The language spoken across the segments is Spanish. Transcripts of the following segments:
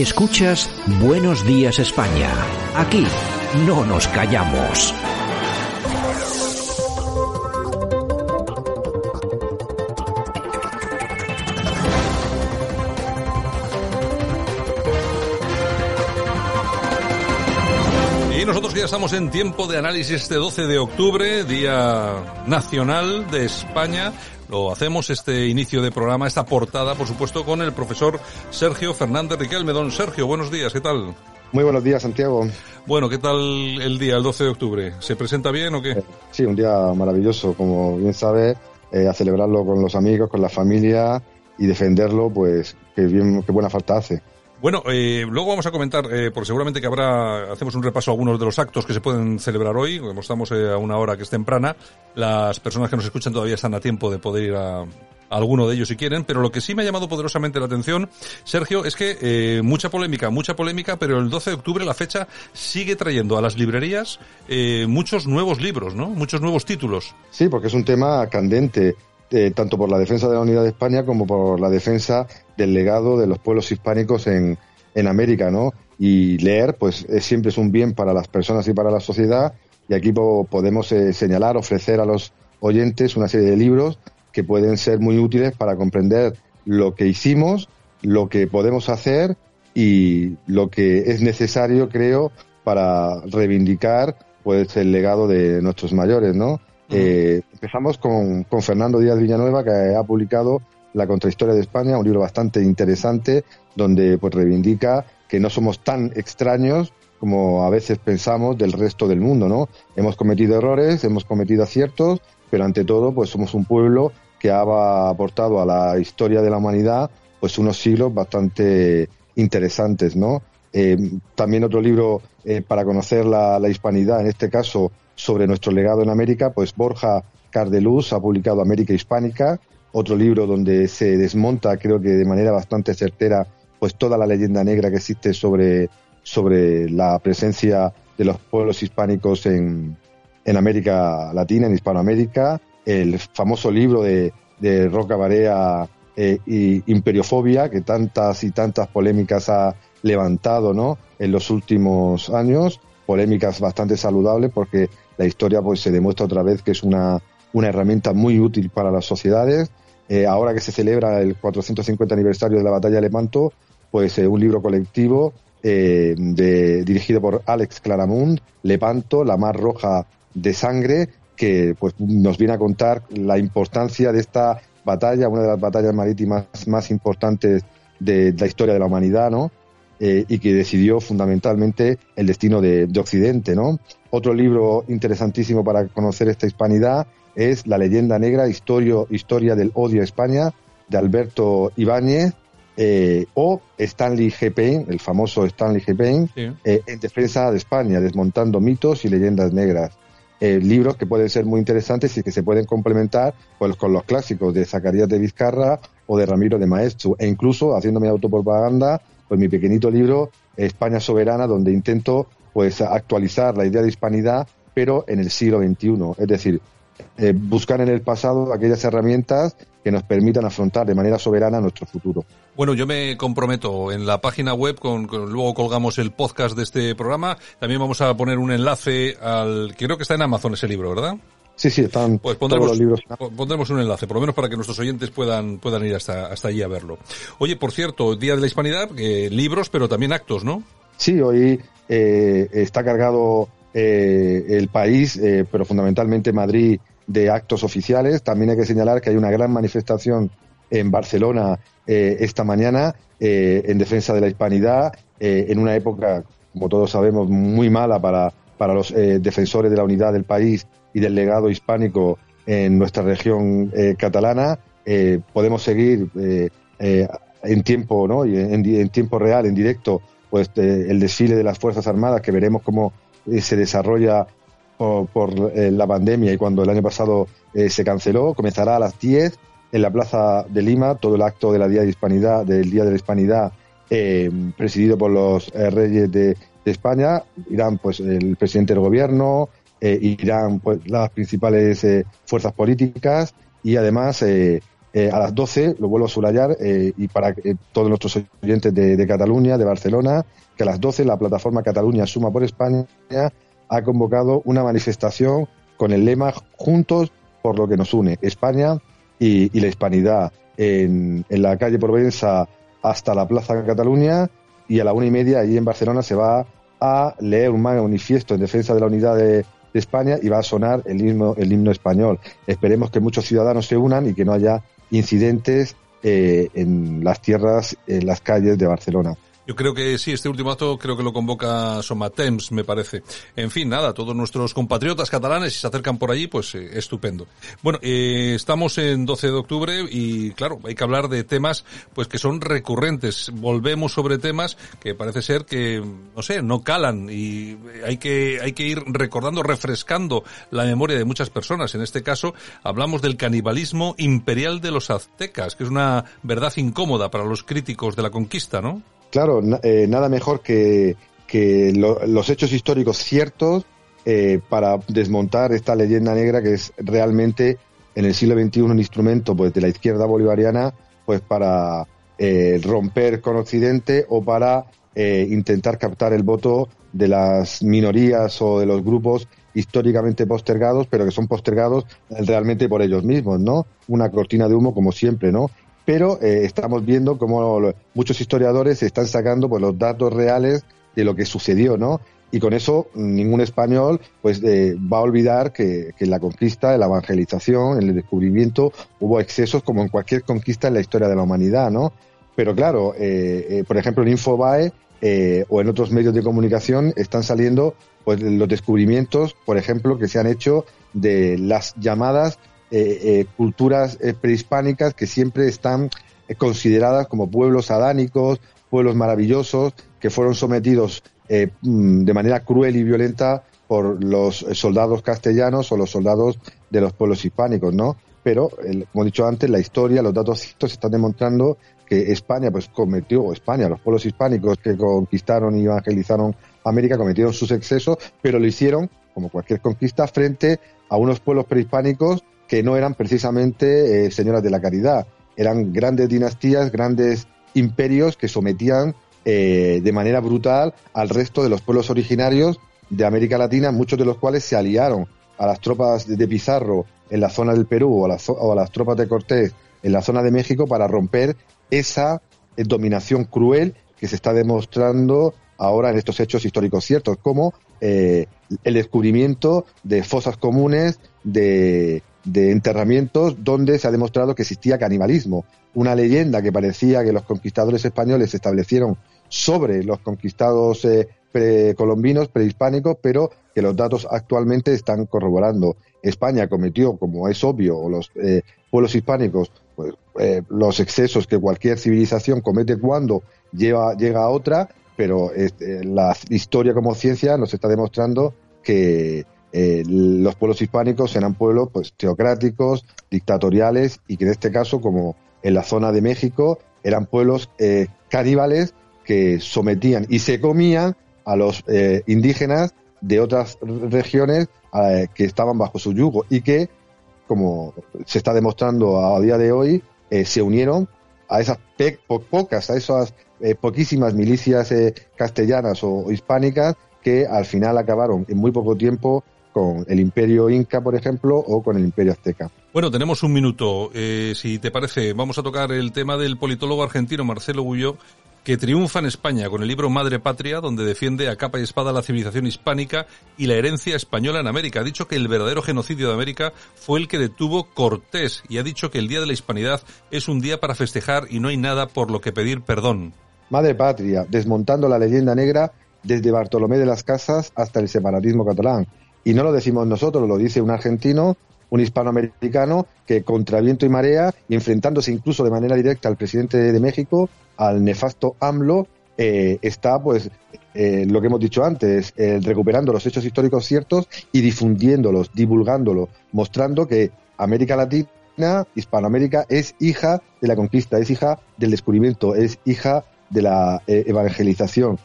Escuchas Buenos Días España. Aquí no nos callamos. Y nosotros ya estamos en tiempo de análisis este 12 de octubre, Día Nacional de España. Lo hacemos este inicio de programa, esta portada, por supuesto, con el profesor Sergio Fernández Riquelme. Don Sergio, buenos días, ¿qué tal? Muy buenos días, Santiago. Bueno, ¿qué tal el día, el 12 de octubre? ¿Se presenta bien o qué? Eh, sí, un día maravilloso, como bien sabes, eh, a celebrarlo con los amigos, con la familia y defenderlo, pues, qué bien, qué buena falta hace. Bueno, eh, luego vamos a comentar, eh, porque seguramente que habrá, hacemos un repaso a algunos de los actos que se pueden celebrar hoy, como estamos eh, a una hora que es temprana, las personas que nos escuchan todavía están a tiempo de poder ir a, alguno de ellos si quieren, pero lo que sí me ha llamado poderosamente la atención, Sergio, es que eh, mucha polémica, mucha polémica, pero el 12 de octubre la fecha sigue trayendo a las librerías eh, muchos nuevos libros, ¿no? Muchos nuevos títulos. Sí, porque es un tema candente, eh, tanto por la defensa de la unidad de España como por la defensa del legado de los pueblos hispánicos en, en América, ¿no? Y leer, pues es, siempre es un bien para las personas y para la sociedad, y aquí po- podemos eh, señalar, ofrecer a los oyentes una serie de libros que pueden ser muy útiles para comprender lo que hicimos, lo que podemos hacer y lo que es necesario, creo, para reivindicar pues el legado de nuestros mayores, ¿no? Eh, empezamos con, con Fernando Díaz Villanueva, que ha publicado La Contrahistoria de España, un libro bastante interesante, donde pues reivindica que no somos tan extraños como a veces pensamos del resto del mundo, ¿no? Hemos cometido errores, hemos cometido aciertos, pero ante todo, pues somos un pueblo que ha aportado a la historia de la humanidad pues unos siglos bastante interesantes, ¿no? Eh, también otro libro eh, para conocer la, la, hispanidad, en este caso sobre nuestro legado en América, pues Borja Cardeluz ha publicado América Hispánica, otro libro donde se desmonta, creo que de manera bastante certera, pues toda la leyenda negra que existe sobre, sobre la presencia de los pueblos hispánicos en, en América Latina, en Hispanoamérica, el famoso libro de, de Roca Barea eh, y Imperiofobia, que tantas y tantas polémicas ha levantado ¿no? en los últimos años, polémicas bastante saludables porque la historia pues se demuestra otra vez que es una, una herramienta muy útil para las sociedades. Eh, ahora que se celebra el 450 aniversario de la batalla de Lepanto, pues eh, un libro colectivo eh, dirigido por Alex Claramund, Lepanto, la mar roja de sangre, que pues nos viene a contar la importancia de esta batalla, una de las batallas marítimas más importantes de, de la historia de la humanidad, ¿no? Eh, y que decidió fundamentalmente el destino de, de, Occidente, ¿no? Otro libro interesantísimo para conocer esta hispanidad es La leyenda negra, historia, historia del odio a España, de Alberto Ibáñez, eh, o Stanley G. Payne, el famoso Stanley G. Payne, sí. eh, en defensa de España, desmontando mitos y leyendas negras. Eh, libros que pueden ser muy interesantes y que se pueden complementar pues, con los clásicos de Zacarías de Vizcarra o de Ramiro de Maestro, e incluso haciéndome autopropaganda, pues mi pequeñito libro España Soberana, donde intento pues actualizar la idea de hispanidad, pero en el siglo XXI, es decir, eh, buscar en el pasado aquellas herramientas que nos permitan afrontar de manera soberana nuestro futuro. Bueno, yo me comprometo en la página web, con, con, luego colgamos el podcast de este programa, también vamos a poner un enlace al, creo que está en Amazon ese libro, ¿verdad? Sí, sí, están pues pondremos, todos los libros. Pondremos un enlace, por lo menos para que nuestros oyentes puedan, puedan ir hasta, hasta allí a verlo. Oye, por cierto, Día de la Hispanidad, eh, libros, pero también actos, ¿no? Sí, hoy eh, está cargado eh, el país, eh, pero fundamentalmente Madrid, de actos oficiales. También hay que señalar que hay una gran manifestación en Barcelona esta mañana eh, en defensa de la hispanidad, en una época, como todos sabemos, muy mala para, para los eh, defensores de la unidad del país y del legado hispánico en nuestra región eh, catalana. Eh, podemos seguir en tiempo, ¿no? Y en, tiempo real, en directo, pues el desfile de las Fuerzas Armadas, que veremos cómo se desarrolla por, por la pandemia y cuando el año pasado se canceló. Comenzará a las 10 en la Plaza de Lima todo el acto de la Día de Hispanidad, del Día de la Hispanidad, presidido por los reyes de, de, España. Irán pues el presidente del gobierno, irán pues las principales fuerzas políticas y además a las 12, lo vuelvo a subrayar, y para todos nuestros oyentes de, de, Cataluña, de Barcelona, que a las 12 la plataforma Cataluña Suma por España ha convocado una manifestación con el lema Juntos por lo que nos une, España y, la hispanidad, en, la calle Provenza hasta la Plaza Cataluña y a la una y media allí en Barcelona se va a leer un manifiesto en defensa de la unidad de, España y va a sonar el himno, el himno español. Esperemos que muchos ciudadanos se unan y que no haya incidentes eh, en las tierras, en las calles de Barcelona. Yo creo que sí, este último acto creo que lo convoca Somatems, me parece. En fin, nada, todos nuestros compatriotas catalanes, si se acercan por allí, pues eh, estupendo. Bueno, eh, estamos en 12 de octubre y claro, hay que hablar de temas pues que son recurrentes. Volvemos sobre temas que parece ser que, no sé, no calan y hay que, hay que ir recordando, refrescando la memoria de muchas personas. En este caso, hablamos del canibalismo imperial de los aztecas, que es una verdad incómoda para los críticos de la conquista, ¿no? Claro, eh, nada mejor que, que los hechos históricos ciertos eh, para desmontar esta leyenda negra que es realmente en el siglo XXI un instrumento pues de la izquierda bolivariana pues para eh, romper con Occidente o para intentar captar el voto de las minorías o de los grupos históricamente postergados, pero que son postergados realmente por ellos mismos, ¿no? Una cortina de humo como siempre, ¿no? Pero eh, estamos viendo cómo muchos historiadores están sacando pues, los datos reales de lo que sucedió, ¿no? Y con eso ningún español pues eh, va a olvidar que, en la conquista, en la evangelización, en el descubrimiento hubo excesos como en cualquier conquista en la historia de la humanidad, ¿no? Pero claro, eh, por ejemplo en Infobae o en otros medios de comunicación están saliendo pues los descubrimientos, por ejemplo, que se han hecho de las llamadas eh, eh, culturas eh, prehispánicas que siempre están consideradas como pueblos adánicos, pueblos maravillosos, que fueron sometidos mm, de manera cruel y violenta por los soldados castellanos o los soldados de los pueblos hispánicos, ¿no? Pero, como he dicho antes, la historia, los datos ciertos están demostrando que España, pues cometió, España, los pueblos hispánicos que conquistaron y evangelizaron América cometieron sus excesos, pero lo hicieron, como cualquier conquista, frente a unos pueblos prehispánicos que no eran precisamente eh, señoras de la caridad, eran grandes dinastías, grandes imperios que sometían eh, de manera brutal al resto de los pueblos originarios de América Latina, muchos de los cuales se aliaron a las tropas de Pizarro en la zona del Perú o a, las tropas de Cortés en la zona de México para romper esa eh, dominación cruel que se está demostrando ahora en estos hechos históricos ciertos, como el descubrimiento de fosas comunes, de, de enterramientos donde se ha demostrado que existía canibalismo. Una leyenda que parecía que los conquistadores españoles se establecieron sobre los conquistados eh, precolombinos, prehispánicos, pero que los datos actualmente están corroborando. España cometió, como es obvio, los eh, pueblos hispánicos, pues, eh, los excesos que cualquier civilización comete cuando lleva, llega a otra, pero la historia como ciencia nos está demostrando que eh, los pueblos hispánicos eran pueblos pues teocráticos, dictatoriales y que en este caso, como en la zona de México, eran pueblos eh, caníbales que sometían y se comían a los eh, indígenas de otras regiones que estaban bajo su yugo y que, como se está demostrando a día de hoy, se unieron a esas pocas, a esas poquísimas milicias castellanas o hispánicas que al final acabaron en muy poco tiempo con el imperio inca, por ejemplo, o con el imperio azteca. Bueno, tenemos un minuto. Eh, si te parece, vamos a tocar el tema del politólogo argentino Marcelo Gulló, que triunfa en España con el libro Madre Patria, donde defiende a capa y espada la civilización hispánica y la herencia española en América. Ha dicho que el verdadero genocidio de América fue el que detuvo Cortés y ha dicho que el Día de la Hispanidad es un día para festejar y no hay nada por lo que pedir perdón. Madre Patria, desmontando la leyenda negra desde Bartolomé de las Casas hasta el separatismo catalán y no lo decimos nosotros, lo dice un argentino, un hispanoamericano, que contra viento y marea, enfrentándose incluso de manera directa al presidente de México, al nefasto AMLO, eh, está, pues, eh, lo que hemos dicho antes, eh, recuperando los hechos históricos ciertos y difundiéndolos, divulgándolos, mostrando que América Latina, Hispanoamérica, es hija de la conquista, es hija del descubrimiento, es hija de la evangelización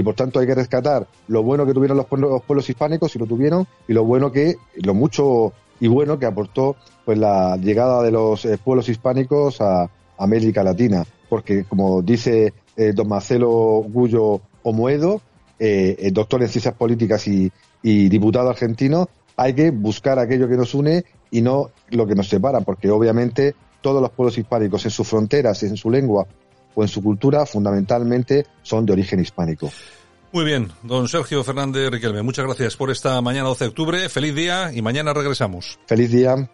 y por tanto hay que rescatar lo bueno que tuvieron los pueblos, hispánicos, y lo tuvieron, y lo bueno que, lo mucho y bueno que aportó pues la llegada de los eh, pueblos hispánicos a América Latina, porque como dice eh, don Marcelo Gullo Omoedo, eh, doctor en ciencias políticas y, y diputado argentino, hay que buscar aquello que nos une y no lo que nos separa, porque obviamente todos los pueblos hispánicos en sus fronteras, en su lengua o en su cultura, fundamentalmente son de origen hispánico. Muy bien, don Sergio Fernández Riquelme, muchas gracias por esta mañana 12 de octubre. Feliz día y mañana regresamos. Feliz día.